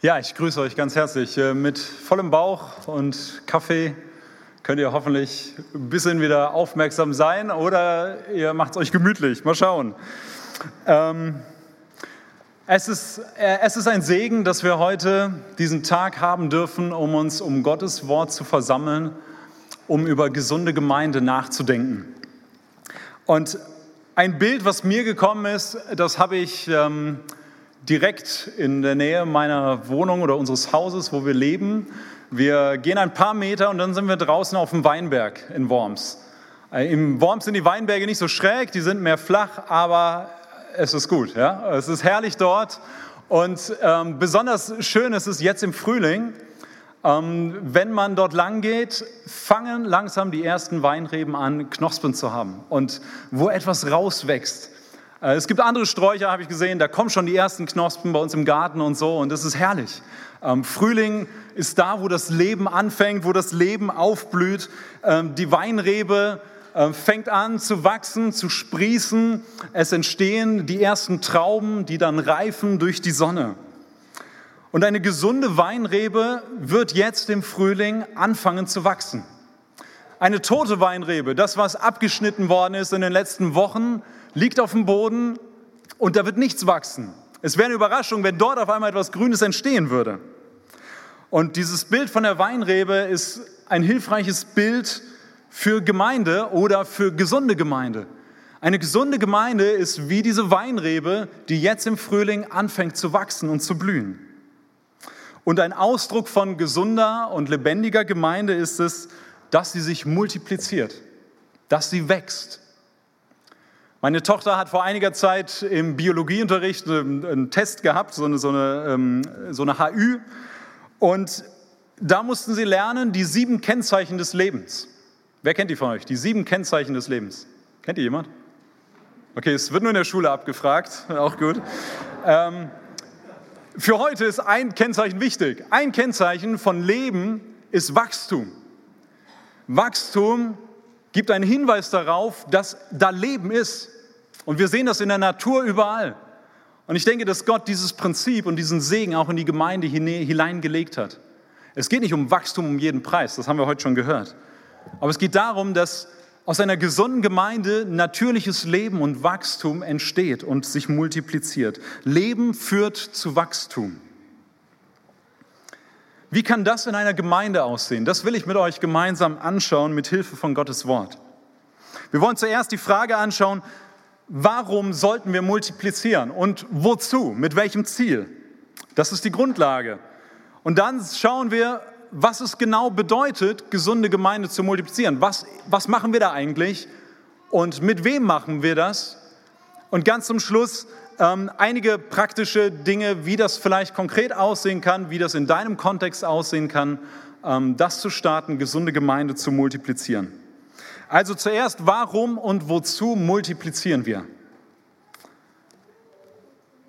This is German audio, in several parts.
Ja, ich grüße euch ganz herzlich. Äh, mit vollem Bauch und Kaffee könnt ihr hoffentlich ein bisschen wieder aufmerksam sein oder ihr macht es euch gemütlich. Mal schauen. Ähm, es, ist, äh, es ist ein Segen, dass wir heute diesen Tag haben dürfen, um uns um Gottes Wort zu versammeln, um über gesunde Gemeinde nachzudenken. Und ein Bild, was mir gekommen ist, das habe ich ähm, direkt in der Nähe meiner Wohnung oder unseres Hauses, wo wir leben. Wir gehen ein paar Meter und dann sind wir draußen auf dem Weinberg in Worms. Äh, Im Worms sind die Weinberge nicht so schräg, die sind mehr flach, aber es ist gut. Ja? Es ist herrlich dort und ähm, besonders schön ist es jetzt im Frühling. Ähm, wenn man dort lang geht, fangen langsam die ersten Weinreben an, Knospen zu haben und wo etwas rauswächst. Äh, es gibt andere Sträucher, habe ich gesehen, da kommen schon die ersten Knospen bei uns im Garten und so und das ist herrlich. Ähm, Frühling ist da, wo das Leben anfängt, wo das Leben aufblüht. Ähm, die Weinrebe äh, fängt an zu wachsen, zu sprießen. Es entstehen die ersten Trauben, die dann reifen durch die Sonne. Und eine gesunde Weinrebe wird jetzt im Frühling anfangen zu wachsen. Eine tote Weinrebe, das was abgeschnitten worden ist in den letzten Wochen, liegt auf dem Boden und da wird nichts wachsen. Es wäre eine Überraschung, wenn dort auf einmal etwas Grünes entstehen würde. Und dieses Bild von der Weinrebe ist ein hilfreiches Bild für Gemeinde oder für gesunde Gemeinde. Eine gesunde Gemeinde ist wie diese Weinrebe, die jetzt im Frühling anfängt zu wachsen und zu blühen. Und ein Ausdruck von gesunder und lebendiger Gemeinde ist es, dass sie sich multipliziert, dass sie wächst, meine Tochter hat vor einiger Zeit im Biologieunterricht einen Test gehabt, so eine, so eine, ähm, so eine HÜ. Und da mussten sie lernen, die sieben Kennzeichen des Lebens. Wer kennt die von euch? Die sieben Kennzeichen des Lebens. Kennt ihr jemand? Okay, es wird nur in der Schule abgefragt, auch gut. Ähm, für heute ist ein Kennzeichen wichtig. Ein Kennzeichen von Leben ist Wachstum. Wachstum gibt einen Hinweis darauf, dass da Leben ist. Und wir sehen das in der Natur überall. Und ich denke, dass Gott dieses Prinzip und diesen Segen auch in die Gemeinde hineingelegt hat. Es geht nicht um Wachstum um jeden Preis, das haben wir heute schon gehört. Aber es geht darum, dass aus einer gesunden Gemeinde natürliches Leben und Wachstum entsteht und sich multipliziert. Leben führt zu Wachstum. Wie kann das in einer Gemeinde aussehen? Das will ich mit euch gemeinsam anschauen mit Hilfe von Gottes Wort. Wir wollen zuerst die Frage anschauen, warum sollten wir multiplizieren und wozu, mit welchem Ziel? Das ist die Grundlage. Und dann schauen wir, was es genau bedeutet, gesunde Gemeinde zu multiplizieren. Was, was machen wir da eigentlich und mit wem machen wir das? Und ganz zum Schluss ähm, einige praktische Dinge, wie das vielleicht konkret aussehen kann, wie das in deinem Kontext aussehen kann, ähm, das zu starten, gesunde Gemeinde zu multiplizieren. Also zuerst, warum und wozu multiplizieren wir?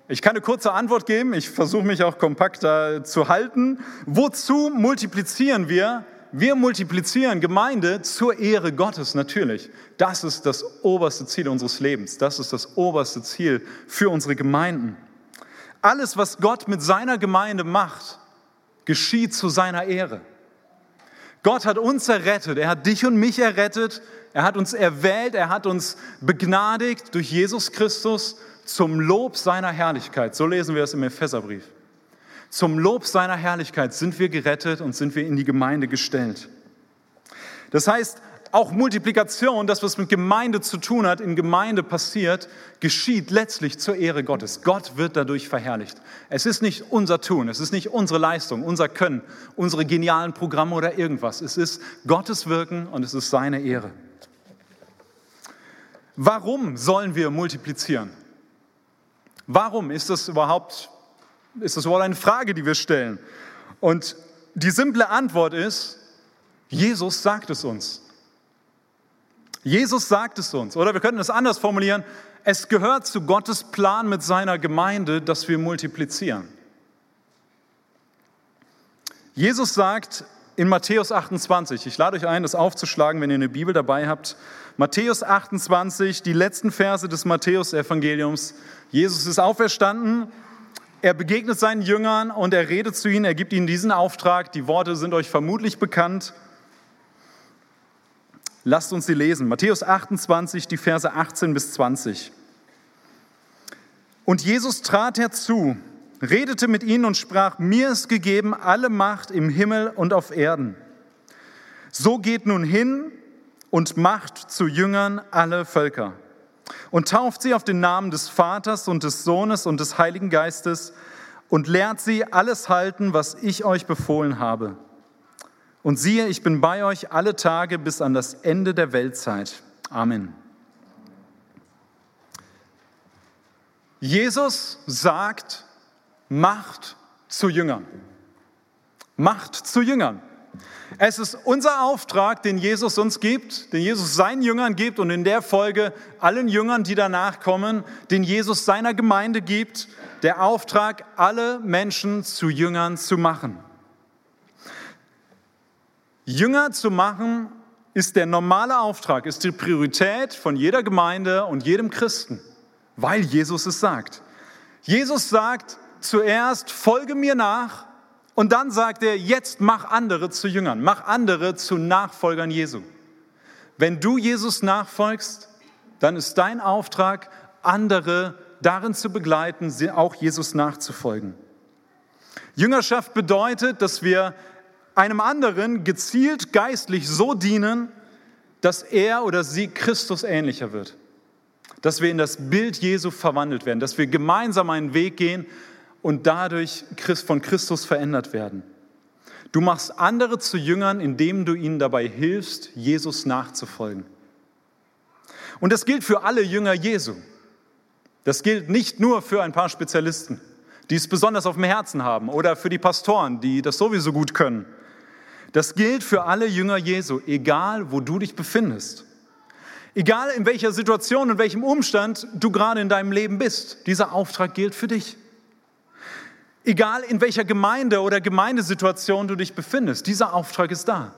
Ich kann eine kurze Antwort geben, ich versuche mich auch kompakter zu halten. Wozu multiplizieren wir? Wir multiplizieren Gemeinde zur Ehre Gottes natürlich. Das ist das oberste Ziel unseres Lebens. Das ist das oberste Ziel für unsere Gemeinden. Alles, was Gott mit seiner Gemeinde macht, geschieht zu seiner Ehre. Gott hat uns errettet. Er hat dich und mich errettet. Er hat uns erwählt. Er hat uns begnadigt durch Jesus Christus zum Lob seiner Herrlichkeit. So lesen wir es im Epheserbrief. Zum Lob seiner Herrlichkeit sind wir gerettet und sind wir in die Gemeinde gestellt. Das heißt, auch Multiplikation, das was mit Gemeinde zu tun hat, in Gemeinde passiert, geschieht letztlich zur Ehre Gottes. Gott wird dadurch verherrlicht. Es ist nicht unser Tun, es ist nicht unsere Leistung, unser Können, unsere genialen Programme oder irgendwas. Es ist Gottes Wirken und es ist seine Ehre. Warum sollen wir multiplizieren? Warum ist das überhaupt ist das wohl eine Frage, die wir stellen. Und die simple Antwort ist, Jesus sagt es uns. Jesus sagt es uns. Oder wir könnten es anders formulieren, es gehört zu Gottes Plan mit seiner Gemeinde, dass wir multiplizieren. Jesus sagt in Matthäus 28, ich lade euch ein, das aufzuschlagen, wenn ihr eine Bibel dabei habt. Matthäus 28, die letzten Verse des Matthäus-Evangeliums. Jesus ist auferstanden Er begegnet seinen Jüngern und er redet zu ihnen, er gibt ihnen diesen Auftrag. Die Worte sind euch vermutlich bekannt. Lasst uns sie lesen. Matthäus 28, die Verse 18 bis 20. Und Jesus trat herzu, redete mit ihnen und sprach, mir ist gegeben alle Macht im Himmel und auf Erden. So geht nun hin und macht zu Jüngern alle Völker und tauft sie auf den Namen des Vaters und des Sohnes und des Heiligen Geistes und lehrt sie alles halten, was ich euch befohlen habe. Und siehe, ich bin bei euch alle Tage bis an das Ende der Weltzeit. Amen. Jesus sagt, macht zu Jüngern. Macht zu Jüngern. Es ist unser Auftrag, den Jesus uns gibt, den Jesus seinen Jüngern gibt und in der Folge allen Jüngern, die danach kommen, den Jesus seiner Gemeinde gibt, der Auftrag, alle Menschen zu Jüngern zu machen. Jünger zu machen ist der normale Auftrag, ist die Priorität von jeder Gemeinde und jedem Christen, weil Jesus es sagt. Jesus sagt zuerst, folge mir nach und dann sagt er, jetzt mach andere zu Jüngern, mach andere zu Nachfolgern Jesu. Wenn du Jesus nachfolgst, dann ist dein Auftrag, andere darin zu begleiten, auch Jesus nachzufolgen. Jüngerschaft bedeutet, dass wir einem anderen gezielt geistlich so dienen, dass er oder sie Christus ähnlicher wird. Dass wir in das Bild Jesu verwandelt werden, dass wir gemeinsam einen Weg gehen und dadurch von Christus verändert werden. Du machst andere zu Jüngern, indem du ihnen dabei hilfst, Jesus nachzufolgen. Und das gilt für alle Jünger Jesu. Das gilt nicht nur für ein paar Spezialisten, die es besonders auf dem Herzen haben, oder für die Pastoren, die das sowieso gut können. Das gilt für alle Jünger Jesu, egal wo du dich befindest. Egal in welcher Situation, in welchem Umstand du gerade in deinem Leben bist, dieser Auftrag gilt für dich. Egal in welcher Gemeinde oder Gemeindesituation du dich befindest, dieser Auftrag ist da.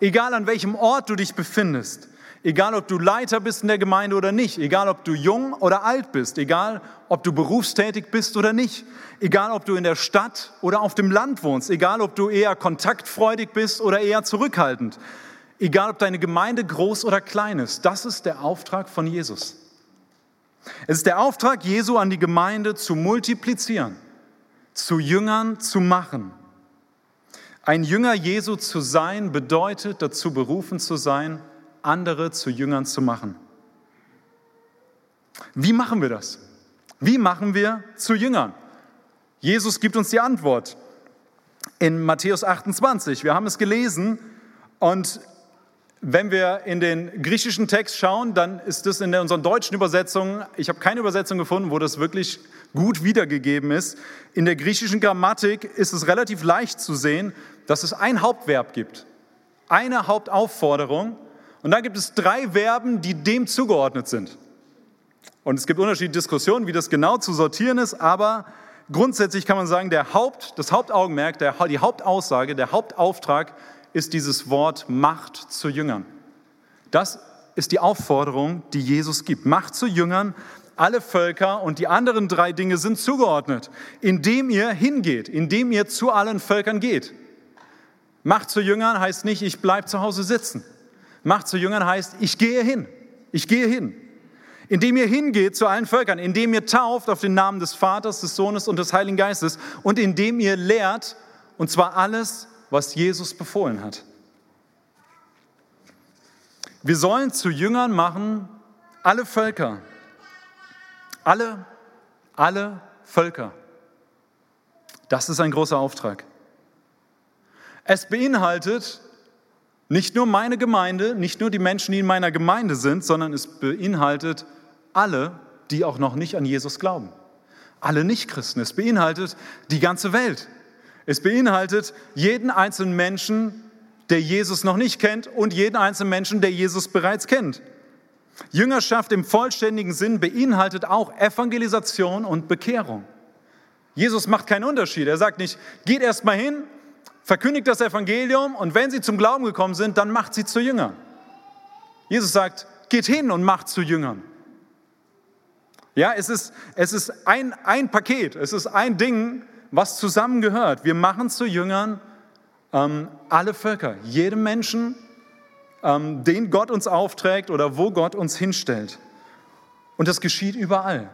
Egal an welchem Ort du dich befindest, egal ob du Leiter bist in der Gemeinde oder nicht, egal ob du jung oder alt bist, egal ob du berufstätig bist oder nicht, egal ob du in der Stadt oder auf dem Land wohnst, egal ob du eher kontaktfreudig bist oder eher zurückhaltend, egal ob deine Gemeinde groß oder klein ist, das ist der Auftrag von Jesus. Es ist der Auftrag Jesu an die Gemeinde zu multiplizieren zu Jüngern zu machen. Ein Jünger Jesu zu sein bedeutet dazu berufen zu sein, andere zu Jüngern zu machen. Wie machen wir das? Wie machen wir zu Jüngern? Jesus gibt uns die Antwort in Matthäus 28. Wir haben es gelesen und wenn wir in den griechischen Text schauen, dann ist das in unseren deutschen Übersetzungen, ich habe keine Übersetzung gefunden, wo das wirklich gut wiedergegeben ist. In der griechischen Grammatik ist es relativ leicht zu sehen, dass es ein Hauptverb gibt, eine Hauptaufforderung und dann gibt es drei Verben, die dem zugeordnet sind. Und es gibt unterschiedliche Diskussionen, wie das genau zu sortieren ist, aber grundsätzlich kann man sagen, der Haupt, das Hauptaugenmerk, der, die Hauptaussage, der Hauptauftrag ist dieses Wort Macht zu Jüngern. Das ist die Aufforderung, die Jesus gibt. Macht zu Jüngern alle Völker und die anderen drei Dinge sind zugeordnet, indem ihr hingeht, indem ihr zu allen Völkern geht. Macht zu Jüngern heißt nicht, ich bleibe zu Hause sitzen. Macht zu Jüngern heißt, ich gehe hin. Ich gehe hin. Indem ihr hingeht zu allen Völkern, indem ihr tauft auf den Namen des Vaters, des Sohnes und des Heiligen Geistes und indem ihr lehrt, und zwar alles, was Jesus befohlen hat. Wir sollen zu Jüngern machen alle Völker. Alle, alle Völker. Das ist ein großer Auftrag. Es beinhaltet nicht nur meine Gemeinde, nicht nur die Menschen, die in meiner Gemeinde sind, sondern es beinhaltet alle, die auch noch nicht an Jesus glauben. Alle Nichtchristen. Es beinhaltet die ganze Welt. Es beinhaltet jeden einzelnen Menschen, der Jesus noch nicht kennt und jeden einzelnen Menschen, der Jesus bereits kennt. Jüngerschaft im vollständigen Sinn beinhaltet auch Evangelisation und Bekehrung. Jesus macht keinen Unterschied. Er sagt nicht, geht erst mal hin, verkündigt das Evangelium und wenn sie zum Glauben gekommen sind, dann macht sie zu Jüngern. Jesus sagt, geht hin und macht zu Jüngern. Ja, es ist, es ist ein, ein Paket, es ist ein Ding, was zusammengehört. Wir machen zu Jüngern ähm, alle Völker, jedem Menschen, ähm, den Gott uns aufträgt oder wo Gott uns hinstellt. Und das geschieht überall.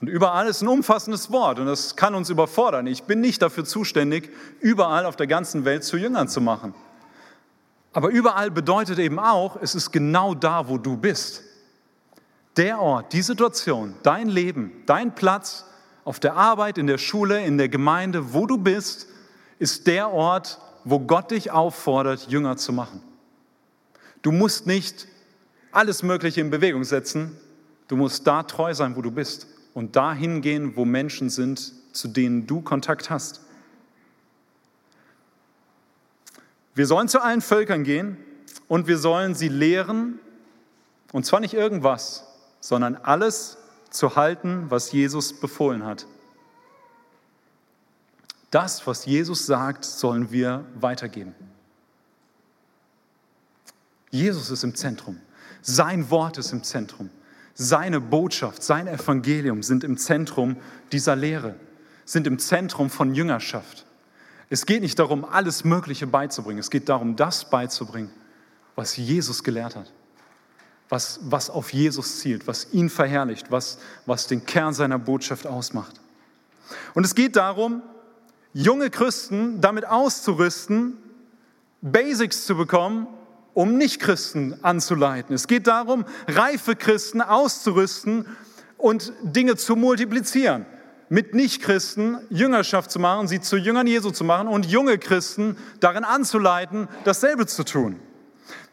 Und überall ist ein umfassendes Wort und das kann uns überfordern. Ich bin nicht dafür zuständig, überall auf der ganzen Welt zu Jüngern zu machen. Aber überall bedeutet eben auch, es ist genau da, wo du bist. Der Ort, die Situation, dein Leben, dein Platz auf der Arbeit, in der Schule, in der Gemeinde, wo du bist, ist der Ort, wo Gott dich auffordert, Jünger zu machen. Du musst nicht alles Mögliche in Bewegung setzen, du musst da treu sein, wo du bist und dahin gehen, wo Menschen sind, zu denen du Kontakt hast. Wir sollen zu allen Völkern gehen und wir sollen sie lehren, und zwar nicht irgendwas, sondern alles zu halten, was Jesus befohlen hat. Das, was Jesus sagt, sollen wir weitergeben. Jesus ist im Zentrum. Sein Wort ist im Zentrum. Seine Botschaft, sein Evangelium sind im Zentrum dieser Lehre, sind im Zentrum von Jüngerschaft. Es geht nicht darum, alles Mögliche beizubringen. Es geht darum, das beizubringen, was Jesus gelehrt hat, was, was auf Jesus zielt, was ihn verherrlicht, was, was den Kern seiner Botschaft ausmacht. Und es geht darum, junge Christen damit auszurüsten, Basics zu bekommen, um Nichtchristen anzuleiten. Es geht darum, reife Christen auszurüsten und Dinge zu multiplizieren. Mit Nichtchristen Jüngerschaft zu machen, sie zu Jüngern Jesu zu machen und junge Christen darin anzuleiten, dasselbe zu tun.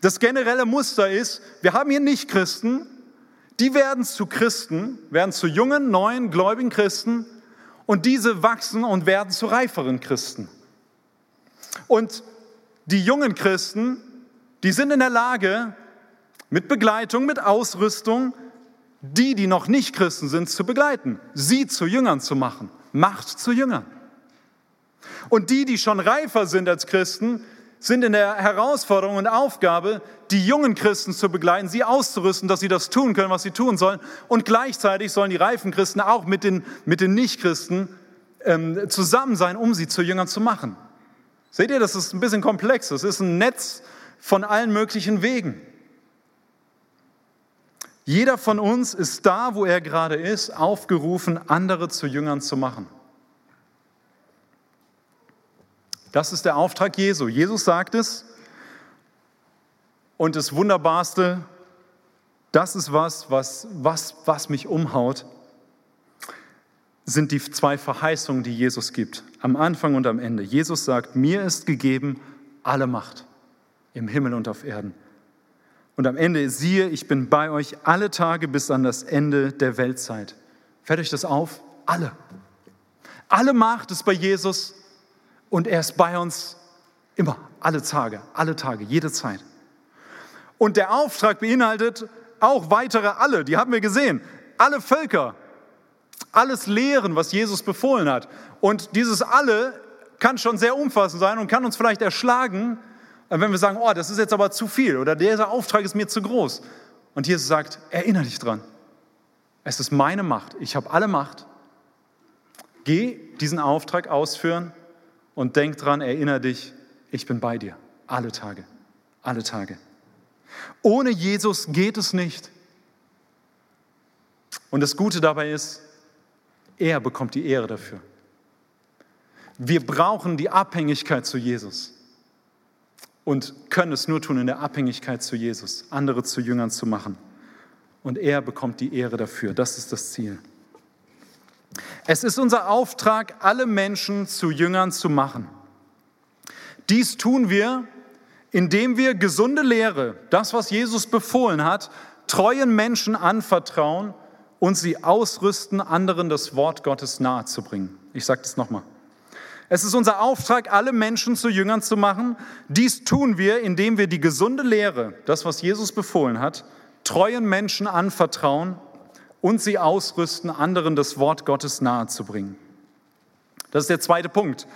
Das generelle Muster ist, wir haben hier Nichtchristen, die werden zu Christen, werden zu jungen, neuen, gläubigen Christen und diese wachsen und werden zu reiferen Christen. Und die jungen Christen die sind in der Lage, mit Begleitung, mit Ausrüstung, die, die noch nicht Christen sind, zu begleiten, sie zu Jüngern zu machen, Macht zu Jüngern. Und die, die schon reifer sind als Christen, sind in der Herausforderung und Aufgabe, die jungen Christen zu begleiten, sie auszurüsten, dass sie das tun können, was sie tun sollen. Und gleichzeitig sollen die reifen Christen auch mit den, mit den Nichtchristen ähm, zusammen sein, um sie zu Jüngern zu machen. Seht ihr, das ist ein bisschen komplex. Das ist ein Netz von allen möglichen Wegen. Jeder von uns ist da, wo er gerade ist, aufgerufen, andere zu Jüngern zu machen. Das ist der Auftrag Jesu. Jesus sagt es. Und das Wunderbarste, das ist was, was, was, was mich umhaut, sind die zwei Verheißungen, die Jesus gibt, am Anfang und am Ende. Jesus sagt, mir ist gegeben alle Macht im Himmel und auf Erden. Und am Ende siehe, ich bin bei euch alle Tage bis an das Ende der Weltzeit. Fällt euch das auf? Alle. Alle Macht ist bei Jesus und er ist bei uns immer, alle Tage, alle Tage, jede Zeit. Und der Auftrag beinhaltet auch weitere alle, die haben wir gesehen, alle Völker, alles Lehren, was Jesus befohlen hat. Und dieses alle kann schon sehr umfassend sein und kann uns vielleicht erschlagen, wenn wir sagen, oh, das ist jetzt aber zu viel oder dieser Auftrag ist mir zu groß. Und Jesus sagt, erinnere dich dran. Es ist meine Macht. Ich habe alle Macht. Geh diesen Auftrag ausführen und denk dran, erinnere dich, ich bin bei dir. Alle Tage. Alle Tage. Ohne Jesus geht es nicht. Und das Gute dabei ist, er bekommt die Ehre dafür. Wir brauchen die Abhängigkeit zu Jesus und können es nur tun in der Abhängigkeit zu Jesus, andere zu Jüngern zu machen. Und er bekommt die Ehre dafür. Das ist das Ziel. Es ist unser Auftrag, alle Menschen zu Jüngern zu machen. Dies tun wir, indem wir gesunde Lehre, das, was Jesus befohlen hat, treuen Menschen anvertrauen und sie ausrüsten, anderen das Wort Gottes nahezubringen. Ich sage das nochmal. Es ist unser Auftrag, alle Menschen zu Jüngern zu machen. Dies tun wir, indem wir die gesunde Lehre, das, was Jesus befohlen hat, treuen Menschen anvertrauen und sie ausrüsten, anderen das Wort Gottes nahezubringen. Das ist der zweite Punkt.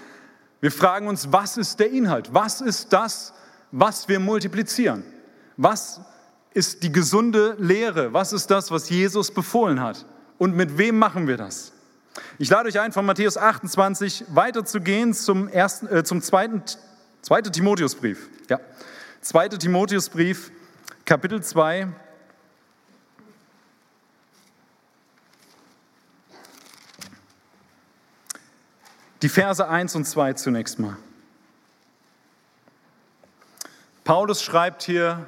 Wir fragen uns, was ist der Inhalt? Was ist das, was wir multiplizieren? Was ist die gesunde Lehre? Was ist das, was Jesus befohlen hat? Und mit wem machen wir das? Ich lade euch ein, von Matthäus 28 weiterzugehen zum, ersten, äh, zum zweiten, zweiten Timotheusbrief. Ja. Zweite Timotheusbrief, Kapitel 2. Die Verse 1 und 2 zunächst mal. Paulus schreibt hier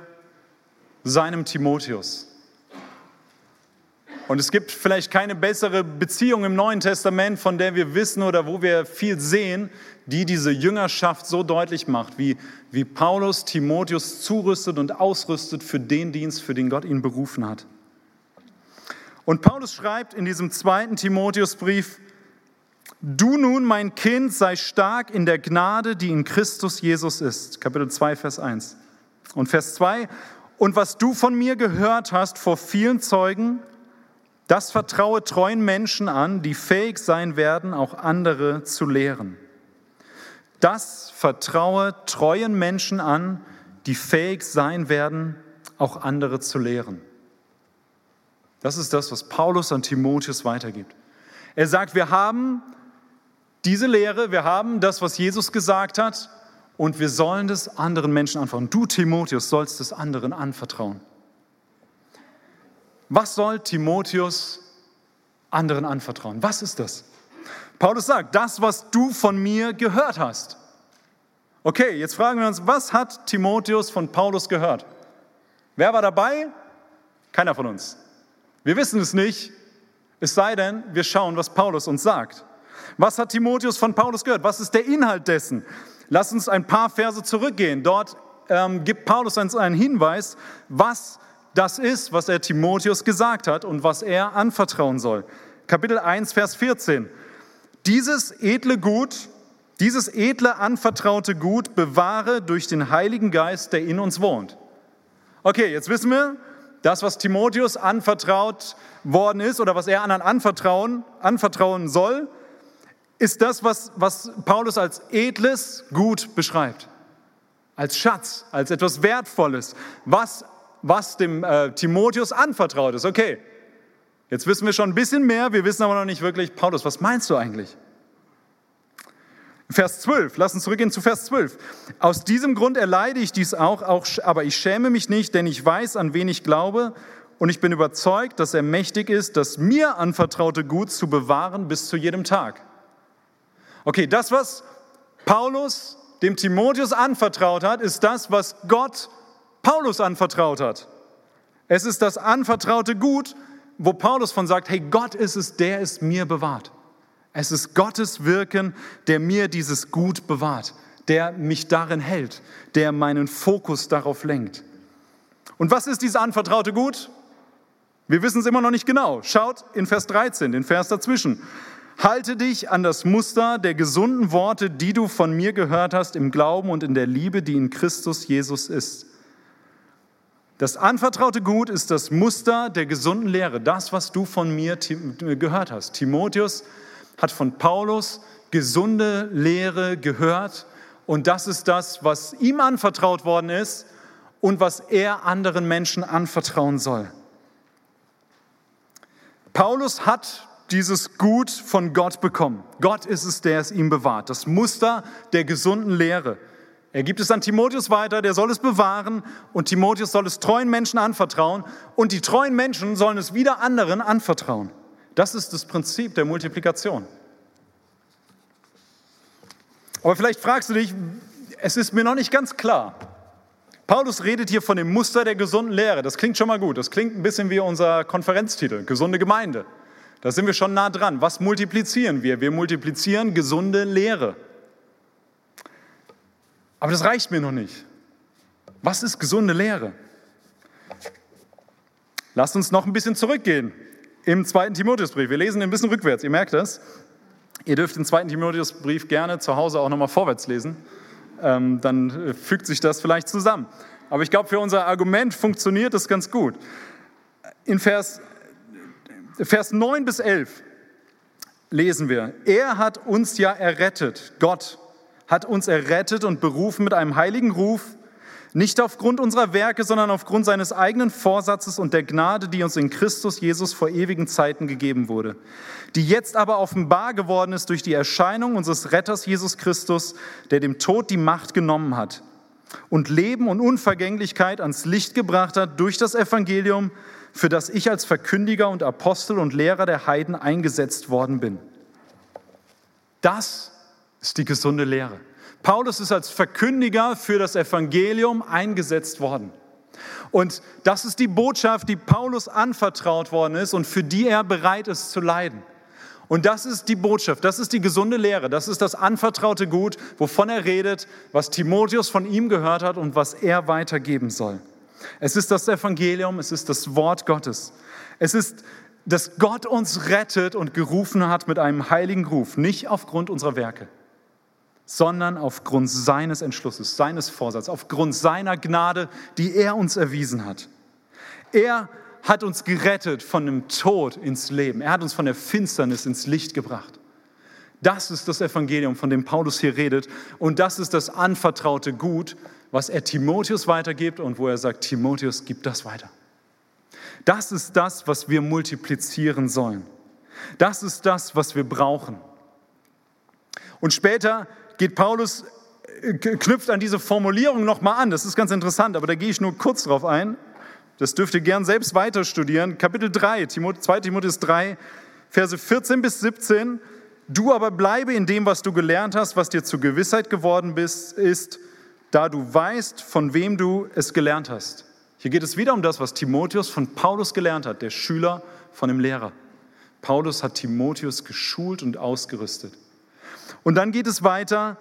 seinem Timotheus. Und es gibt vielleicht keine bessere Beziehung im Neuen Testament, von der wir wissen oder wo wir viel sehen, die diese Jüngerschaft so deutlich macht, wie, wie Paulus Timotheus zurüstet und ausrüstet für den Dienst, für den Gott ihn berufen hat. Und Paulus schreibt in diesem zweiten Timotheusbrief, Du nun, mein Kind, sei stark in der Gnade, die in Christus Jesus ist. Kapitel 2, Vers 1. Und Vers 2. Und was du von mir gehört hast vor vielen Zeugen, das vertraue treuen Menschen an, die fähig sein werden, auch andere zu lehren. Das vertraue treuen Menschen an, die fähig sein werden, auch andere zu lehren. Das ist das, was Paulus an Timotheus weitergibt. Er sagt, wir haben diese Lehre, wir haben das, was Jesus gesagt hat, und wir sollen das anderen Menschen anvertrauen. Du, Timotheus, sollst es anderen anvertrauen. Was soll Timotheus anderen anvertrauen? Was ist das? Paulus sagt, das, was du von mir gehört hast. Okay, jetzt fragen wir uns, was hat Timotheus von Paulus gehört? Wer war dabei? Keiner von uns. Wir wissen es nicht, es sei denn, wir schauen, was Paulus uns sagt. Was hat Timotheus von Paulus gehört? Was ist der Inhalt dessen? Lass uns ein paar Verse zurückgehen. Dort ähm, gibt Paulus uns einen Hinweis, was das ist, was er Timotheus gesagt hat und was er anvertrauen soll. Kapitel 1, Vers 14. Dieses edle Gut, dieses edle anvertraute Gut bewahre durch den Heiligen Geist, der in uns wohnt. Okay, jetzt wissen wir, das, was Timotheus anvertraut worden ist oder was er anderen anvertrauen, anvertrauen soll, ist das, was, was Paulus als edles Gut beschreibt. Als Schatz, als etwas Wertvolles, was, was dem äh, Timotheus anvertraut ist. Okay, jetzt wissen wir schon ein bisschen mehr, wir wissen aber noch nicht wirklich, Paulus, was meinst du eigentlich? Vers 12, lass uns zurückgehen zu Vers 12. Aus diesem Grund erleide ich dies auch, auch, aber ich schäme mich nicht, denn ich weiß, an wen ich glaube und ich bin überzeugt, dass er mächtig ist, das mir anvertraute Gut zu bewahren bis zu jedem Tag. Okay, das, was Paulus dem Timotheus anvertraut hat, ist das, was Gott Paulus anvertraut hat. Es ist das anvertraute Gut, wo Paulus von sagt, hey, Gott ist es, der es mir bewahrt. Es ist Gottes Wirken, der mir dieses Gut bewahrt, der mich darin hält, der meinen Fokus darauf lenkt. Und was ist dieses anvertraute Gut? Wir wissen es immer noch nicht genau. Schaut in Vers 13, den Vers dazwischen. Halte dich an das Muster der gesunden Worte, die du von mir gehört hast, im Glauben und in der Liebe, die in Christus Jesus ist. Das anvertraute Gut ist das Muster der gesunden Lehre, das, was du von mir gehört hast. Timotheus hat von Paulus gesunde Lehre gehört und das ist das, was ihm anvertraut worden ist und was er anderen Menschen anvertrauen soll. Paulus hat dieses Gut von Gott bekommen. Gott ist es, der es ihm bewahrt. Das Muster der gesunden Lehre. Er gibt es an Timotheus weiter, der soll es bewahren und Timotheus soll es treuen Menschen anvertrauen und die treuen Menschen sollen es wieder anderen anvertrauen. Das ist das Prinzip der Multiplikation. Aber vielleicht fragst du dich, es ist mir noch nicht ganz klar. Paulus redet hier von dem Muster der gesunden Lehre. Das klingt schon mal gut. Das klingt ein bisschen wie unser Konferenztitel, gesunde Gemeinde. Da sind wir schon nah dran. Was multiplizieren wir? Wir multiplizieren gesunde Lehre. Aber das reicht mir noch nicht. Was ist gesunde Lehre? Lasst uns noch ein bisschen zurückgehen im zweiten Timotheusbrief. Wir lesen ein bisschen rückwärts, ihr merkt das. Ihr dürft den zweiten Timotheusbrief gerne zu Hause auch nochmal vorwärts lesen. Ähm, dann äh, fügt sich das vielleicht zusammen. Aber ich glaube, für unser Argument funktioniert das ganz gut. In Vers, Vers 9 bis 11 lesen wir, er hat uns ja errettet, Gott hat uns errettet und berufen mit einem heiligen Ruf, Nicht aufgrund unserer Werke, sondern aufgrund seines eigenen Vorsatzes und der Gnade, die uns in Christus Jesus vor ewigen Zeiten gegeben wurde, die jetzt aber offenbar geworden ist durch die Erscheinung unseres Retters Jesus Christus, der dem Tod die Macht genommen hat und Leben und Unvergänglichkeit ans Licht gebracht hat durch das Evangelium, für das ich als Verkündiger und Apostel und Lehrer der Heiden eingesetzt worden bin. Das ist die gesunde Lehre. Paulus ist als Verkündiger für das Evangelium eingesetzt worden. Und das ist die Botschaft, die Paulus anvertraut worden ist und für die er bereit ist zu leiden. Und das ist die Botschaft, das ist die gesunde Lehre, das ist das anvertraute Gut, wovon er redet, was Timotheus von ihm gehört hat und was er weitergeben soll. Es ist das Evangelium, es ist das Wort Gottes. Es ist, dass Gott uns rettet und gerufen hat mit einem heiligen Ruf, nicht aufgrund unserer Werke sondern aufgrund seines Entschlusses, seines Vorsatzes, aufgrund seiner Gnade, die er uns erwiesen hat. Er hat uns gerettet von dem Tod ins Leben. Er hat uns von der Finsternis ins Licht gebracht. Das ist das Evangelium, von dem Paulus hier redet. Und das ist das anvertraute Gut, was er Timotheus weitergibt und wo er sagt, Timotheus, gib das weiter. Das ist das, was wir multiplizieren sollen. Das ist das, was wir brauchen. Und später geht Paulus, äh, knüpft an diese Formulierung nochmal an. Das ist ganz interessant, aber da gehe ich nur kurz drauf ein. Das dürft ihr gern selbst weiter studieren. Kapitel 3, 2 Timotheus 3, Verse 14 bis 17. Du aber bleibe in dem, was du gelernt hast, was dir zur Gewissheit geworden bist, ist, da du weißt, von wem du es gelernt hast. Hier geht es wieder um das, was Timotheus von Paulus gelernt hat, der Schüler von dem Lehrer. Paulus hat Timotheus geschult und ausgerüstet. Und dann geht es weiter,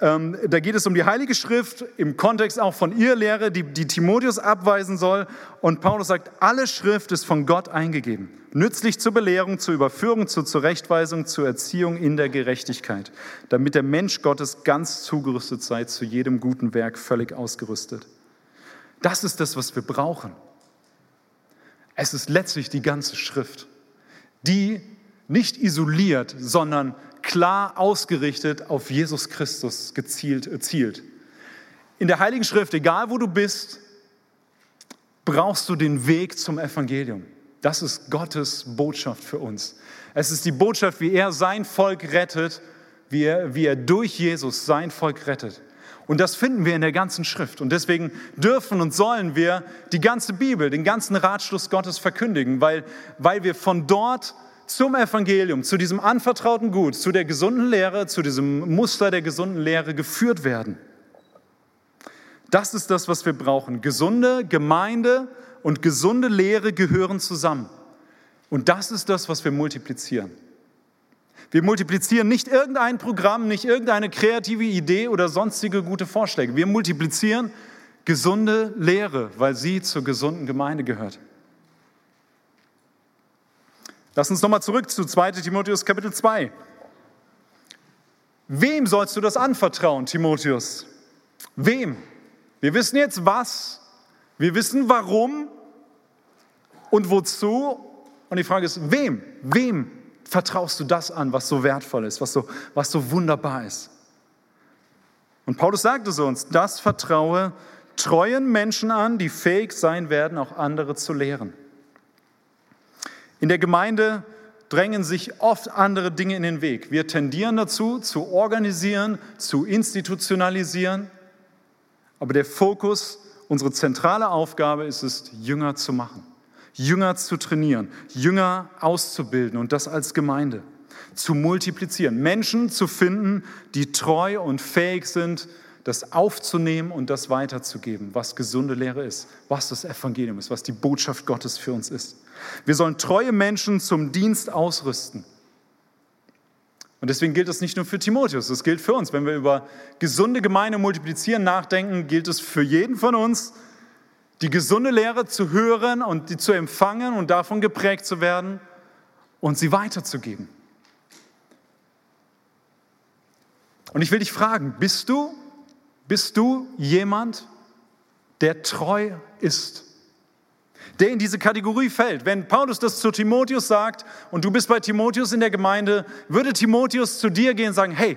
ähm, da geht es um die Heilige Schrift, im Kontext auch von ihr Lehre, die, die Timotheus abweisen soll. Und Paulus sagt, alle Schrift ist von Gott eingegeben, nützlich zur Belehrung, zur Überführung, zur Zurechtweisung, zur Erziehung in der Gerechtigkeit, damit der Mensch Gottes ganz zugerüstet sei, zu jedem guten Werk völlig ausgerüstet. Das ist das, was wir brauchen. Es ist letztlich die ganze Schrift, die nicht isoliert, sondern klar ausgerichtet auf Jesus Christus gezielt, zielt. In der Heiligen Schrift, egal wo du bist, brauchst du den Weg zum Evangelium. Das ist Gottes Botschaft für uns. Es ist die Botschaft, wie er sein Volk rettet, wie er, wie er durch Jesus sein Volk rettet. Und das finden wir in der ganzen Schrift. Und deswegen dürfen und sollen wir die ganze Bibel, den ganzen Ratschluss Gottes verkündigen, weil, weil wir von dort zum Evangelium, zu diesem anvertrauten Gut, zu der gesunden Lehre, zu diesem Muster der gesunden Lehre geführt werden. Das ist das, was wir brauchen. Gesunde Gemeinde und gesunde Lehre gehören zusammen. Und das ist das, was wir multiplizieren. Wir multiplizieren nicht irgendein Programm, nicht irgendeine kreative Idee oder sonstige gute Vorschläge. Wir multiplizieren gesunde Lehre, weil sie zur gesunden Gemeinde gehört. Lass uns nochmal zurück zu 2 Timotheus Kapitel 2. Wem sollst du das anvertrauen, Timotheus? Wem? Wir wissen jetzt was, wir wissen warum und wozu. Und die Frage ist, wem? Wem vertraust du das an, was so wertvoll ist, was so, was so wunderbar ist? Und Paulus sagt es uns, das vertraue treuen Menschen an, die fähig sein werden, auch andere zu lehren. In der Gemeinde drängen sich oft andere Dinge in den Weg. Wir tendieren dazu, zu organisieren, zu institutionalisieren. Aber der Fokus, unsere zentrale Aufgabe ist es, Jünger zu machen, Jünger zu trainieren, Jünger auszubilden und das als Gemeinde, zu multiplizieren, Menschen zu finden, die treu und fähig sind, das aufzunehmen und das weiterzugeben, was gesunde Lehre ist, was das Evangelium ist, was die Botschaft Gottes für uns ist. Wir sollen treue Menschen zum Dienst ausrüsten. Und deswegen gilt das nicht nur für Timotheus, das gilt für uns. Wenn wir über gesunde Gemeinde multiplizieren nachdenken, gilt es für jeden von uns, die gesunde Lehre zu hören und die zu empfangen und davon geprägt zu werden und sie weiterzugeben. Und ich will dich fragen, bist du, bist du jemand, der treu ist? der in diese Kategorie fällt. Wenn Paulus das zu Timotheus sagt und du bist bei Timotheus in der Gemeinde, würde Timotheus zu dir gehen und sagen, hey,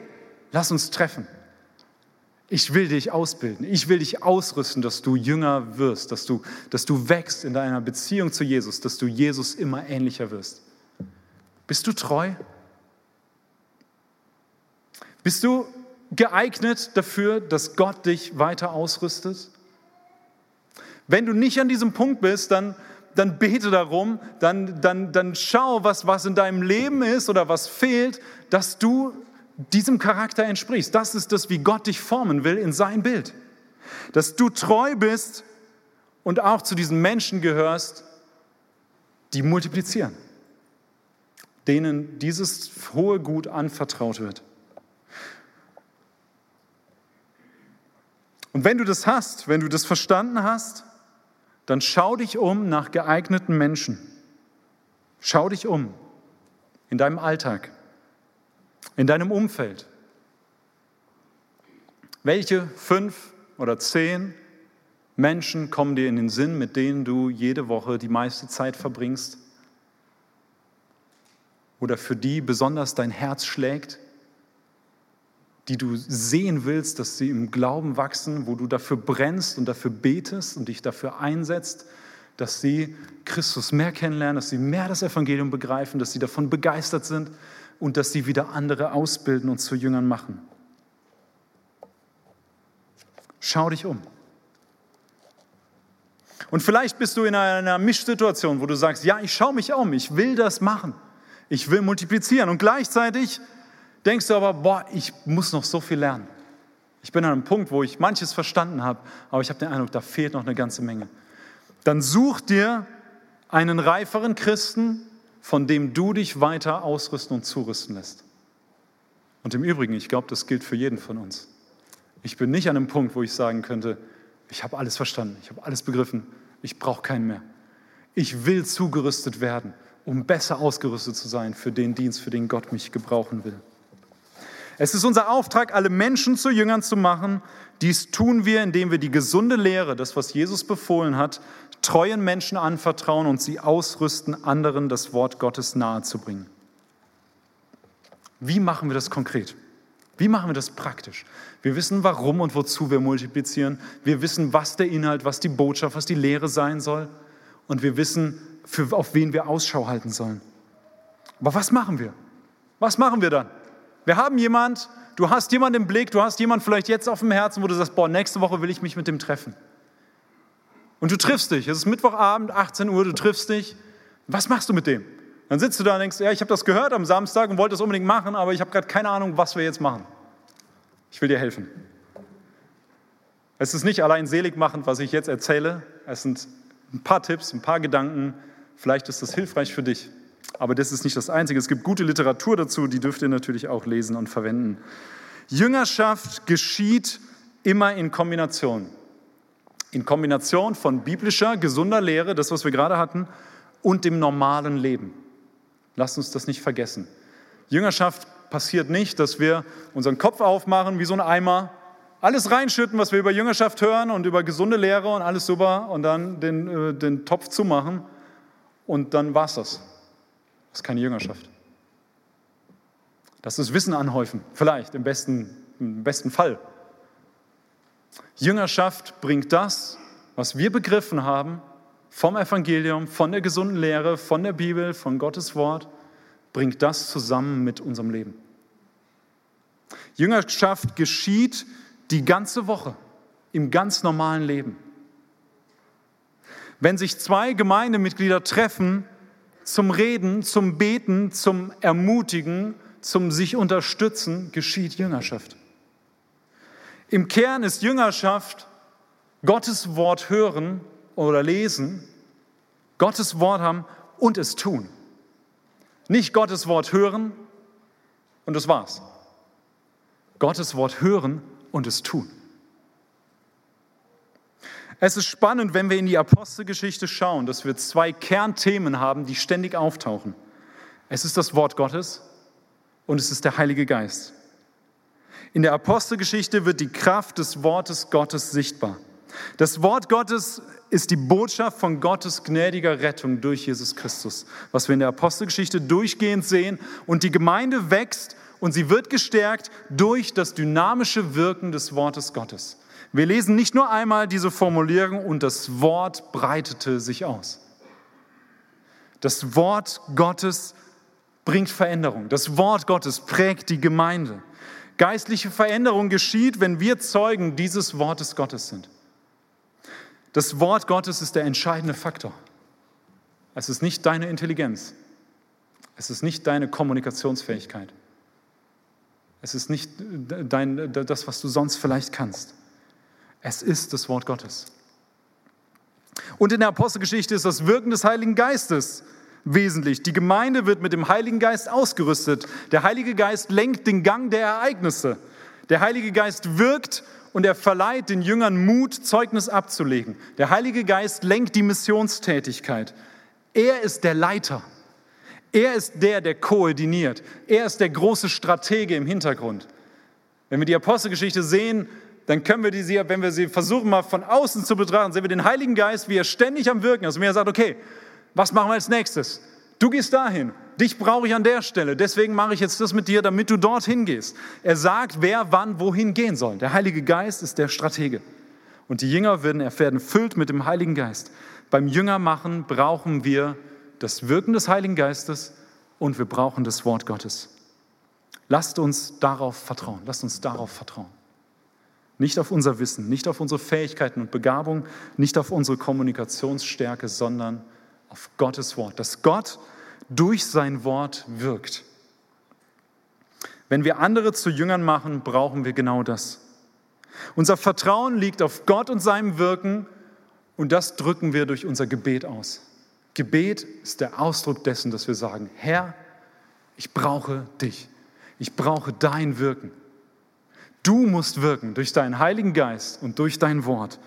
lass uns treffen. Ich will dich ausbilden. Ich will dich ausrüsten, dass du jünger wirst, dass du, dass du wächst in deiner Beziehung zu Jesus, dass du Jesus immer ähnlicher wirst. Bist du treu? Bist du geeignet dafür, dass Gott dich weiter ausrüstet? Wenn du nicht an diesem Punkt bist, dann, dann bete darum, dann, dann, dann schau, was, was in deinem Leben ist oder was fehlt, dass du diesem Charakter entsprichst. Das ist das, wie Gott dich formen will in sein Bild. Dass du treu bist und auch zu diesen Menschen gehörst, die multiplizieren, denen dieses hohe Gut anvertraut wird. Und wenn du das hast, wenn du das verstanden hast, dann schau dich um nach geeigneten Menschen. Schau dich um in deinem Alltag in deinem Umfeld? Welche fünf oder zehn Menschen kommen dir in den Sinn, mit denen du jede Woche die meiste Zeit verbringst? Oder für die besonders dein Herz schlägt? Die du sehen willst, dass sie im Glauben wachsen, wo du dafür brennst und dafür betest und dich dafür einsetzt, dass sie Christus mehr kennenlernen, dass sie mehr das Evangelium begreifen, dass sie davon begeistert sind, und dass sie wieder andere ausbilden und zu Jüngern machen. Schau dich um. Und vielleicht bist du in einer Mischsituation, wo du sagst, ja, ich schaue mich um, ich will das machen, ich will multiplizieren. Und gleichzeitig denkst du aber, boah, ich muss noch so viel lernen. Ich bin an einem Punkt, wo ich manches verstanden habe, aber ich habe den Eindruck, da fehlt noch eine ganze Menge. Dann such dir einen reiferen Christen, von dem du dich weiter ausrüsten und zurüsten lässt. Und im Übrigen, ich glaube, das gilt für jeden von uns. Ich bin nicht an einem Punkt, wo ich sagen könnte, ich habe alles verstanden, ich habe alles begriffen, ich brauche keinen mehr. Ich will zugerüstet werden, um besser ausgerüstet zu sein für den Dienst, für den Gott mich gebrauchen will. Es ist unser Auftrag, alle Menschen zu Jüngern zu machen. Dies tun wir, indem wir die gesunde Lehre, das, was Jesus befohlen hat, treuen Menschen anvertrauen und sie ausrüsten, anderen das Wort Gottes nahezubringen. Wie machen wir das konkret? Wie machen wir das praktisch? Wir wissen, warum und wozu wir multiplizieren. Wir wissen, was der Inhalt, was die Botschaft, was die Lehre sein soll. Und wir wissen, für, auf wen wir Ausschau halten sollen. Aber was machen wir? Was machen wir dann? Wir haben jemand, du hast jemanden im Blick, du hast jemanden vielleicht jetzt auf dem Herzen, wo du sagst, boah, nächste Woche will ich mich mit dem treffen. Und du triffst dich. Es ist Mittwochabend, 18 Uhr, du triffst dich. Was machst du mit dem? Dann sitzt du da und denkst, ja, ich habe das gehört am Samstag und wollte das unbedingt machen, aber ich habe gerade keine Ahnung, was wir jetzt machen. Ich will dir helfen. Es ist nicht allein selig machend, was ich jetzt erzähle. Es sind ein paar Tipps, ein paar Gedanken. Vielleicht ist das hilfreich für dich. Aber das ist nicht das Einzige. Es gibt gute Literatur dazu, die dürft ihr natürlich auch lesen und verwenden. Jüngerschaft geschieht immer in Kombination in Kombination von biblischer, gesunder Lehre, das, was wir gerade hatten, und dem normalen Leben. Lasst uns das nicht vergessen. Jüngerschaft passiert nicht, dass wir unseren Kopf aufmachen wie so ein Eimer, alles reinschütten, was wir über Jüngerschaft hören und über gesunde Lehre und alles super und dann den, äh, den Topf zumachen und dann war's das. Das ist keine Jüngerschaft. Das ist Wissen anhäufen, vielleicht im besten, im besten Fall. Jüngerschaft bringt das, was wir begriffen haben vom Evangelium, von der gesunden Lehre, von der Bibel, von Gottes Wort, bringt das zusammen mit unserem Leben. Jüngerschaft geschieht die ganze Woche im ganz normalen Leben. Wenn sich zwei Gemeindemitglieder treffen zum Reden, zum Beten, zum Ermutigen, zum sich unterstützen, geschieht Jüngerschaft. Im Kern ist Jüngerschaft Gottes Wort hören oder lesen, Gottes Wort haben und es tun. Nicht Gottes Wort hören und das war's. Gottes Wort hören und es tun. Es ist spannend, wenn wir in die Apostelgeschichte schauen, dass wir zwei Kernthemen haben, die ständig auftauchen. Es ist das Wort Gottes und es ist der Heilige Geist. In der Apostelgeschichte wird die Kraft des Wortes Gottes sichtbar. Das Wort Gottes ist die Botschaft von Gottes gnädiger Rettung durch Jesus Christus, was wir in der Apostelgeschichte durchgehend sehen. Und die Gemeinde wächst und sie wird gestärkt durch das dynamische Wirken des Wortes Gottes. Wir lesen nicht nur einmal diese Formulierung und das Wort breitete sich aus. Das Wort Gottes bringt Veränderung. Das Wort Gottes prägt die Gemeinde. Geistliche Veränderung geschieht, wenn wir Zeugen dieses Wortes Gottes sind. Das Wort Gottes ist der entscheidende Faktor. Es ist nicht deine Intelligenz. Es ist nicht deine Kommunikationsfähigkeit. Es ist nicht dein, das, was du sonst vielleicht kannst. Es ist das Wort Gottes. Und in der Apostelgeschichte ist das Wirken des Heiligen Geistes wesentlich. Die Gemeinde wird mit dem Heiligen Geist ausgerüstet. Der Heilige Geist lenkt den Gang der Ereignisse. Der Heilige Geist wirkt und er verleiht den Jüngern Mut, Zeugnis abzulegen. Der Heilige Geist lenkt die Missionstätigkeit. Er ist der Leiter. Er ist der, der koordiniert. Er ist der große Stratege im Hintergrund. Wenn wir die Apostelgeschichte sehen, dann können wir die, wenn wir sie versuchen mal von außen zu betrachten, sehen wir den Heiligen Geist, wie er ständig am Wirken ist und er sagt, okay, was machen wir als nächstes? Du gehst dahin, dich brauche ich an der Stelle, deswegen mache ich jetzt das mit dir, damit du dorthin gehst. Er sagt, wer wann wohin gehen soll. Der Heilige Geist ist der Stratege. Und die Jünger werden, werden füllt mit dem Heiligen Geist. Beim Jüngermachen brauchen wir das Wirken des Heiligen Geistes und wir brauchen das Wort Gottes. Lasst uns darauf vertrauen. Lasst uns darauf vertrauen. Nicht auf unser Wissen, nicht auf unsere Fähigkeiten und Begabung, nicht auf unsere Kommunikationsstärke, sondern auf Gottes Wort, dass Gott durch sein Wort wirkt. Wenn wir andere zu Jüngern machen, brauchen wir genau das. Unser Vertrauen liegt auf Gott und seinem Wirken und das drücken wir durch unser Gebet aus. Gebet ist der Ausdruck dessen, dass wir sagen, Herr, ich brauche dich. Ich brauche dein Wirken. Du musst wirken durch deinen Heiligen Geist und durch dein Wort,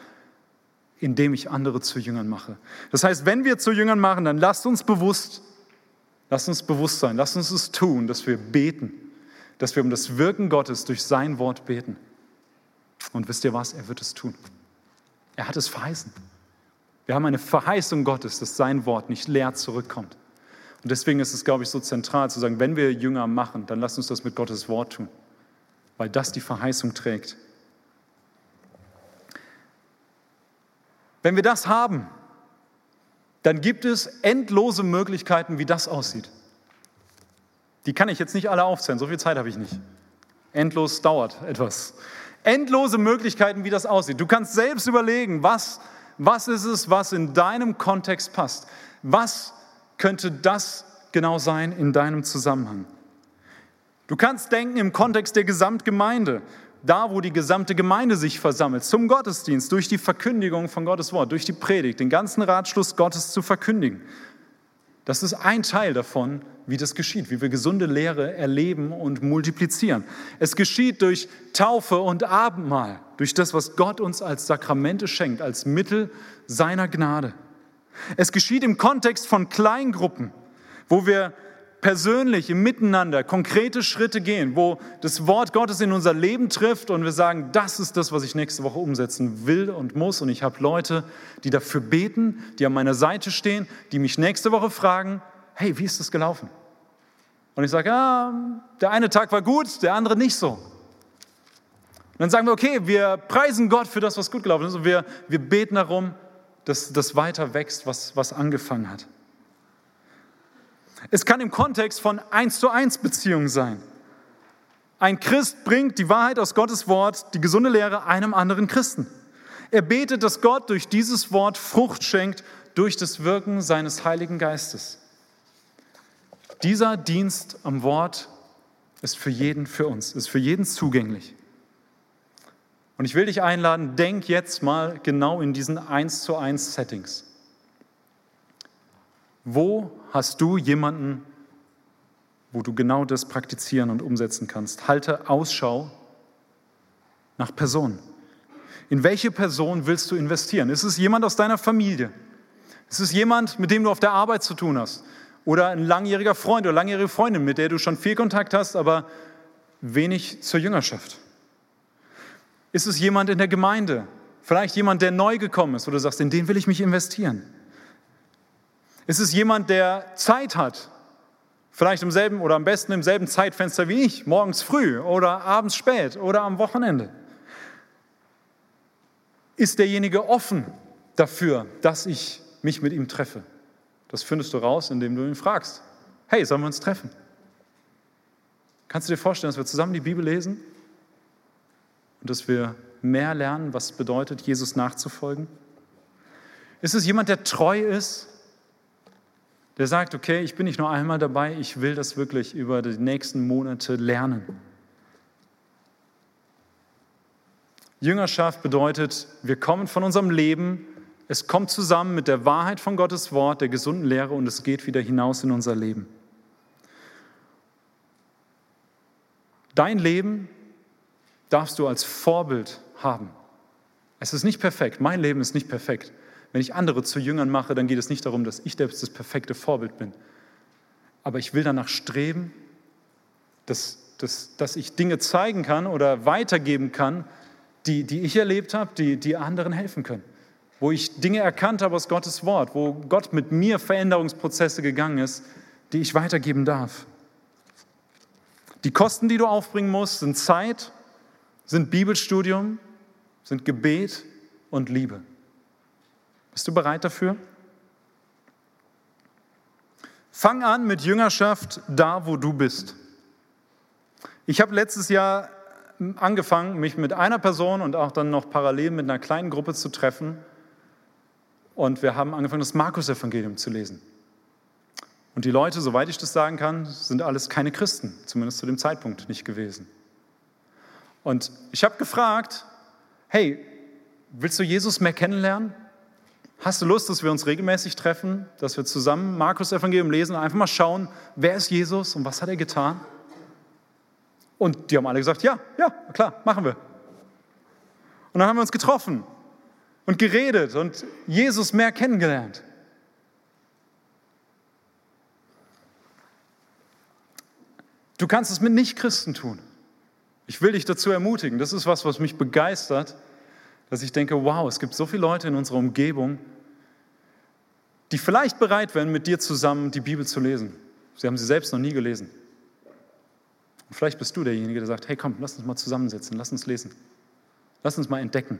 indem ich andere zu Jüngern mache. Das heißt, wenn wir zu Jüngern machen, dann lasst uns bewusst, lasst uns bewusst sein, lasst uns es tun, dass wir beten, dass wir um das Wirken Gottes durch sein Wort beten. Und wisst ihr was? Er wird es tun. Er hat es verheißen. Wir haben eine Verheißung Gottes, dass sein Wort nicht leer zurückkommt. Und deswegen ist es, glaube ich, so zentral zu sagen, wenn wir Jünger machen, dann lasst uns das mit Gottes Wort tun, weil das die Verheißung trägt. Wenn wir das haben, dann gibt es endlose Möglichkeiten, wie das aussieht. Die kann ich jetzt nicht alle aufzählen, so viel Zeit habe ich nicht. Endlos dauert etwas. Endlose Möglichkeiten, wie das aussieht. Du kannst selbst überlegen, was was ist es, was in deinem Kontext passt? Was könnte das genau sein in deinem Zusammenhang? Du kannst denken im Kontext der Gesamtgemeinde, da wo die gesamte Gemeinde sich versammelt, zum Gottesdienst, durch die Verkündigung von Gottes Wort, durch die Predigt, den ganzen Ratschluss Gottes zu verkündigen. Das ist ein Teil davon, wie das geschieht, wie wir gesunde Lehre erleben und multiplizieren. Es geschieht durch Taufe und Abendmahl, durch das, was Gott uns als Sakramente schenkt, als Mittel seiner Gnade. Es geschieht im Kontext von Kleingruppen, wo wir persönlich im Miteinander konkrete Schritte gehen, wo das Wort Gottes in unser Leben trifft und wir sagen, das ist das, was ich nächste Woche umsetzen will und muss. Und ich habe Leute, die dafür beten, die an meiner Seite stehen, die mich nächste Woche fragen, hey, wie ist das gelaufen? Und ich sage, ja, der eine Tag war gut, der andere nicht so. Und dann sagen wir, okay, wir preisen Gott für das, was gut gelaufen ist und wir, wir beten darum, dass das weiter wächst, was, was angefangen hat. Es kann im Kontext von eins zu eins Beziehungen sein. Ein Christ bringt die Wahrheit aus Gottes Wort, die gesunde Lehre einem anderen Christen. Er betet, dass Gott durch dieses Wort Frucht schenkt durch das Wirken seines Heiligen Geistes. Dieser Dienst am Wort ist für jeden, für uns, ist für jeden zugänglich. Und ich will dich einladen, denk jetzt mal genau in diesen eins zu eins Settings. Wo hast du jemanden, wo du genau das praktizieren und umsetzen kannst? Halte Ausschau nach Personen. In welche Person willst du investieren? Ist es jemand aus deiner Familie? Ist es jemand, mit dem du auf der Arbeit zu tun hast? Oder ein langjähriger Freund oder langjährige Freundin, mit der du schon viel Kontakt hast, aber wenig zur Jüngerschaft? Ist es jemand in der Gemeinde? Vielleicht jemand, der neu gekommen ist, wo du sagst, in den will ich mich investieren. Ist es jemand, der Zeit hat? Vielleicht im selben oder am besten im selben Zeitfenster wie ich, morgens früh oder abends spät oder am Wochenende. Ist derjenige offen dafür, dass ich mich mit ihm treffe? Das findest du raus, indem du ihn fragst. Hey, sollen wir uns treffen? Kannst du dir vorstellen, dass wir zusammen die Bibel lesen und dass wir mehr lernen, was bedeutet, Jesus nachzufolgen? Ist es jemand, der treu ist, der sagt, okay, ich bin nicht nur einmal dabei, ich will das wirklich über die nächsten Monate lernen? Jüngerschaft bedeutet, wir kommen von unserem Leben, es kommt zusammen mit der Wahrheit von Gottes Wort, der gesunden Lehre und es geht wieder hinaus in unser Leben. Dein Leben darfst du als Vorbild haben. Es ist nicht perfekt, mein Leben ist nicht perfekt. Wenn ich andere zu Jüngern mache, dann geht es nicht darum, dass ich selbst das perfekte Vorbild bin. Aber ich will danach streben, dass, dass, dass ich Dinge zeigen kann oder weitergeben kann, die, die ich erlebt habe, die, die anderen helfen können. Wo ich Dinge erkannt habe aus Gottes Wort, wo Gott mit mir Veränderungsprozesse gegangen ist, die ich weitergeben darf. Die Kosten, die du aufbringen musst, sind Zeit, sind Bibelstudium, sind Gebet und Liebe. Bist du bereit dafür? Fang an mit Jüngerschaft da, wo du bist. Ich habe letztes Jahr angefangen, mich mit einer Person und auch dann noch parallel mit einer kleinen Gruppe zu treffen. Und wir haben angefangen, das Markus-Evangelium zu lesen. Und die Leute, soweit ich das sagen kann, sind alles keine Christen, zumindest zu dem Zeitpunkt nicht gewesen. Und ich habe gefragt, hey, willst du Jesus mehr kennenlernen? Hast du Lust, dass wir uns regelmäßig treffen, dass wir zusammen Markus Evangelium lesen und einfach mal schauen, wer ist Jesus und was hat er getan? Und die haben alle gesagt, ja, ja, klar, machen wir. Und dann haben wir uns getroffen und geredet und Jesus mehr kennengelernt. Du kannst es mit Nichtchristen tun. Ich will dich dazu ermutigen. Das ist was, was mich begeistert, dass ich denke, wow, es gibt so viele Leute in unserer Umgebung, die vielleicht bereit wären, mit dir zusammen die Bibel zu lesen. Sie haben sie selbst noch nie gelesen. Und vielleicht bist du derjenige, der sagt, hey komm, lass uns mal zusammensetzen, lass uns lesen. Lass uns mal entdecken,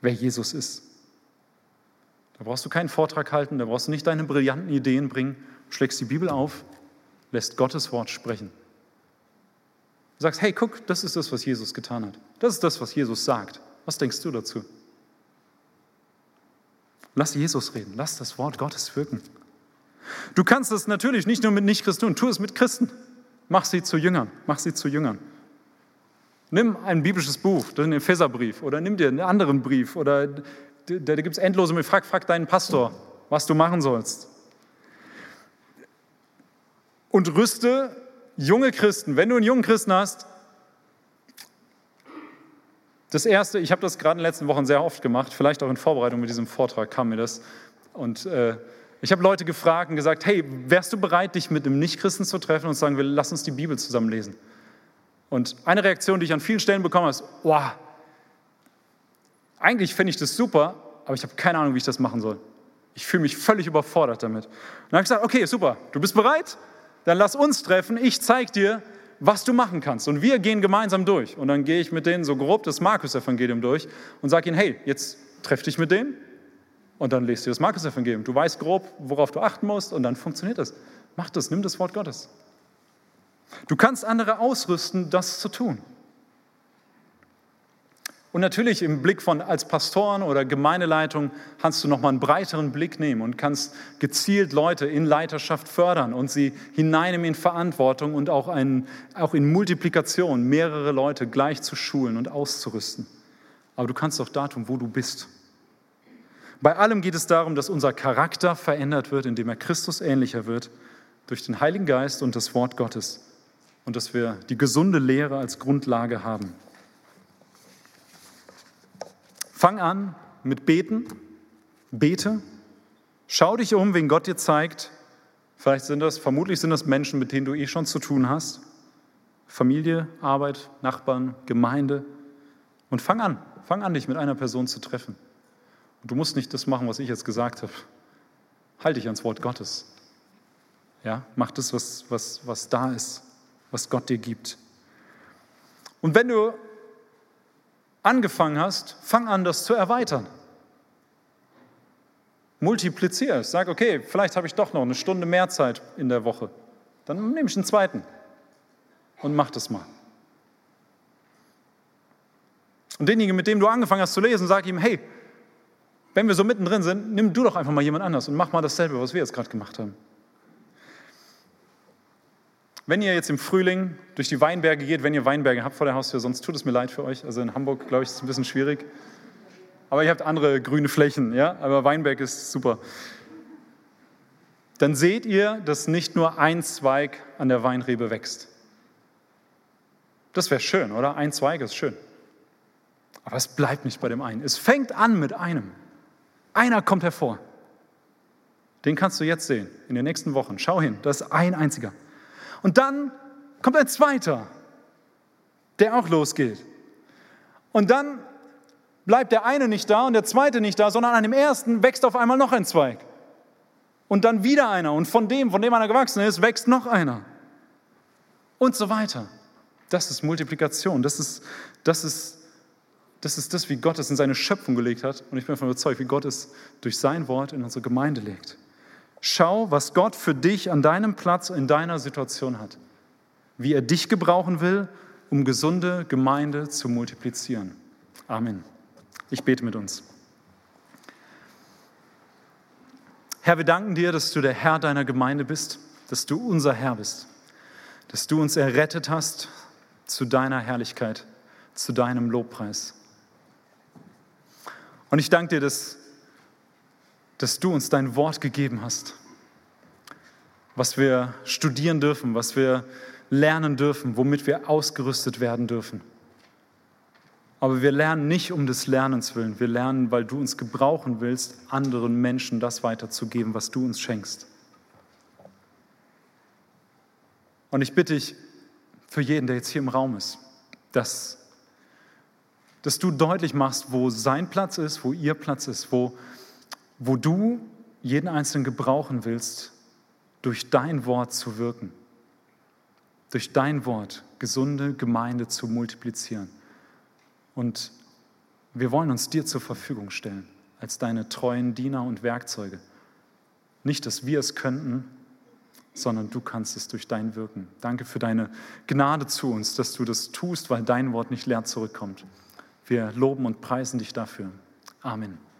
wer Jesus ist. Da brauchst du keinen Vortrag halten, da brauchst du nicht deine brillanten Ideen bringen, schlägst die Bibel auf, lässt Gottes Wort sprechen. Du sagst, hey, guck, das ist das, was Jesus getan hat. Das ist das, was Jesus sagt. Was denkst du dazu? Lass Jesus reden, lass das Wort Gottes wirken. Du kannst das natürlich nicht nur mit Nichtchristen tun, tu es mit Christen. Mach sie zu Jüngern, mach sie zu Jüngern. Nimm ein biblisches Buch, den Epheserbrief, oder nimm dir einen anderen Brief, oder da, gibt es endlose Möglichkeiten. Frag, frag deinen Pastor, was du machen sollst. Und rüste junge Christen, wenn du einen jungen Christen hast, das Erste, ich habe das gerade in den letzten Wochen sehr oft gemacht, vielleicht auch in Vorbereitung mit diesem Vortrag kam mir das. Und äh, ich habe Leute gefragt und gesagt, hey, wärst du bereit, dich mit einem Nichtchristen zu treffen und zu sagen, wir lass uns die Bibel zusammen lesen? Und eine Reaktion, die ich an vielen Stellen bekomme, ist, wow, eigentlich finde ich das super, aber ich habe keine Ahnung, wie ich das machen soll. Ich fühle mich völlig überfordert damit. Und dann habe ich gesagt, okay, super, du bist bereit? dann lass uns treffen, ich zeige dir, was du machen kannst. Und wir gehen gemeinsam durch. Und dann gehe ich mit denen so grob das Markus-Evangelium durch und sage ihnen, hey, jetzt treff dich mit denen und dann lest du das Markus-Evangelium. Du weißt grob, worauf du achten musst und dann funktioniert das. Mach das, nimm das Wort Gottes. Du kannst andere ausrüsten, das zu tun. Und natürlich im Blick von als Pastoren oder Gemeindeleitung kannst du nochmal einen breiteren Blick nehmen und kannst gezielt Leute in Leiterschaft fördern und sie hineinnehmen in Verantwortung und auch, ein, auch in Multiplikation mehrere Leute gleich zu schulen und auszurüsten. Aber du kannst auch da tun, wo du bist. Bei allem geht es darum, dass unser Charakter verändert wird, indem er Christus ähnlicher wird, durch den Heiligen Geist und das Wort Gottes. Und dass wir die gesunde Lehre als Grundlage haben. Fang an mit Beten, bete, schau dich um, wen Gott dir zeigt. Vielleicht sind das, vermutlich sind das Menschen, mit denen du eh schon zu tun hast. Familie, Arbeit, Nachbarn, Gemeinde. Und fang an, fang an, dich mit einer Person zu treffen. Und du musst nicht das machen, was ich jetzt gesagt habe. Halte dich ans Wort Gottes. Ja, mach das, was, was, was da ist, was Gott dir gibt. Und wenn du angefangen hast, fang an, das zu erweitern. Multiplizier es. Sag, okay, vielleicht habe ich doch noch eine Stunde mehr Zeit in der Woche. Dann nehme ich einen zweiten und mach das mal. Und denjenigen, mit dem du angefangen hast zu lesen, sag ihm, hey, wenn wir so mittendrin sind, nimm du doch einfach mal jemand anders und mach mal dasselbe, was wir jetzt gerade gemacht haben. Wenn ihr jetzt im Frühling durch die Weinberge geht, wenn ihr Weinberge habt vor der Haustür, sonst tut es mir leid für euch. Also in Hamburg, glaube ich, ist es ein bisschen schwierig. Aber ihr habt andere grüne Flächen, ja? Aber Weinberg ist super. Dann seht ihr, dass nicht nur ein Zweig an der Weinrebe wächst. Das wäre schön, oder? Ein Zweig ist schön. Aber es bleibt nicht bei dem einen. Es fängt an mit einem. Einer kommt hervor. Den kannst du jetzt sehen, in den nächsten Wochen. Schau hin, das ist ein einziger. Und dann kommt ein zweiter, der auch losgeht. Und dann bleibt der eine nicht da und der zweite nicht da, sondern an dem ersten wächst auf einmal noch ein Zweig. Und dann wieder einer. Und von dem, von dem einer gewachsen ist, wächst noch einer. Und so weiter. Das ist Multiplikation. Das ist, das ist das ist das, wie Gott es in seine Schöpfung gelegt hat. Und ich bin davon überzeugt, wie Gott es durch sein Wort in unsere Gemeinde legt. Schau, was Gott für dich an deinem Platz in deiner Situation hat. Wie er dich gebrauchen will, um gesunde Gemeinde zu multiplizieren. Amen. Ich bete mit uns. Herr, wir danken dir, dass du der Herr deiner Gemeinde bist, dass du unser Herr bist, dass du uns errettet hast zu deiner Herrlichkeit, zu deinem Lobpreis. Und ich danke dir, dass, dass du uns dein Wort gegeben hast, was wir studieren dürfen, was wir lernen dürfen, womit wir ausgerüstet werden dürfen. Aber wir lernen nicht um des Lernens willen. Wir lernen, weil du uns gebrauchen willst, anderen Menschen das weiterzugeben, was du uns schenkst. Und ich bitte dich für jeden, der jetzt hier im Raum ist, dass dass du deutlich machst, wo sein Platz ist, wo ihr Platz ist, wo, wo du jeden Einzelnen gebrauchen willst, durch dein Wort zu wirken, durch dein Wort gesunde Gemeinde zu multiplizieren. Und wir wollen uns dir zur Verfügung stellen, als deine treuen Diener und Werkzeuge. Nicht, dass wir es könnten, sondern du kannst es durch dein Wirken. Danke für deine Gnade zu uns, dass du das tust, weil dein Wort nicht leer zurückkommt. Wir loben und preisen dich dafür. Amen.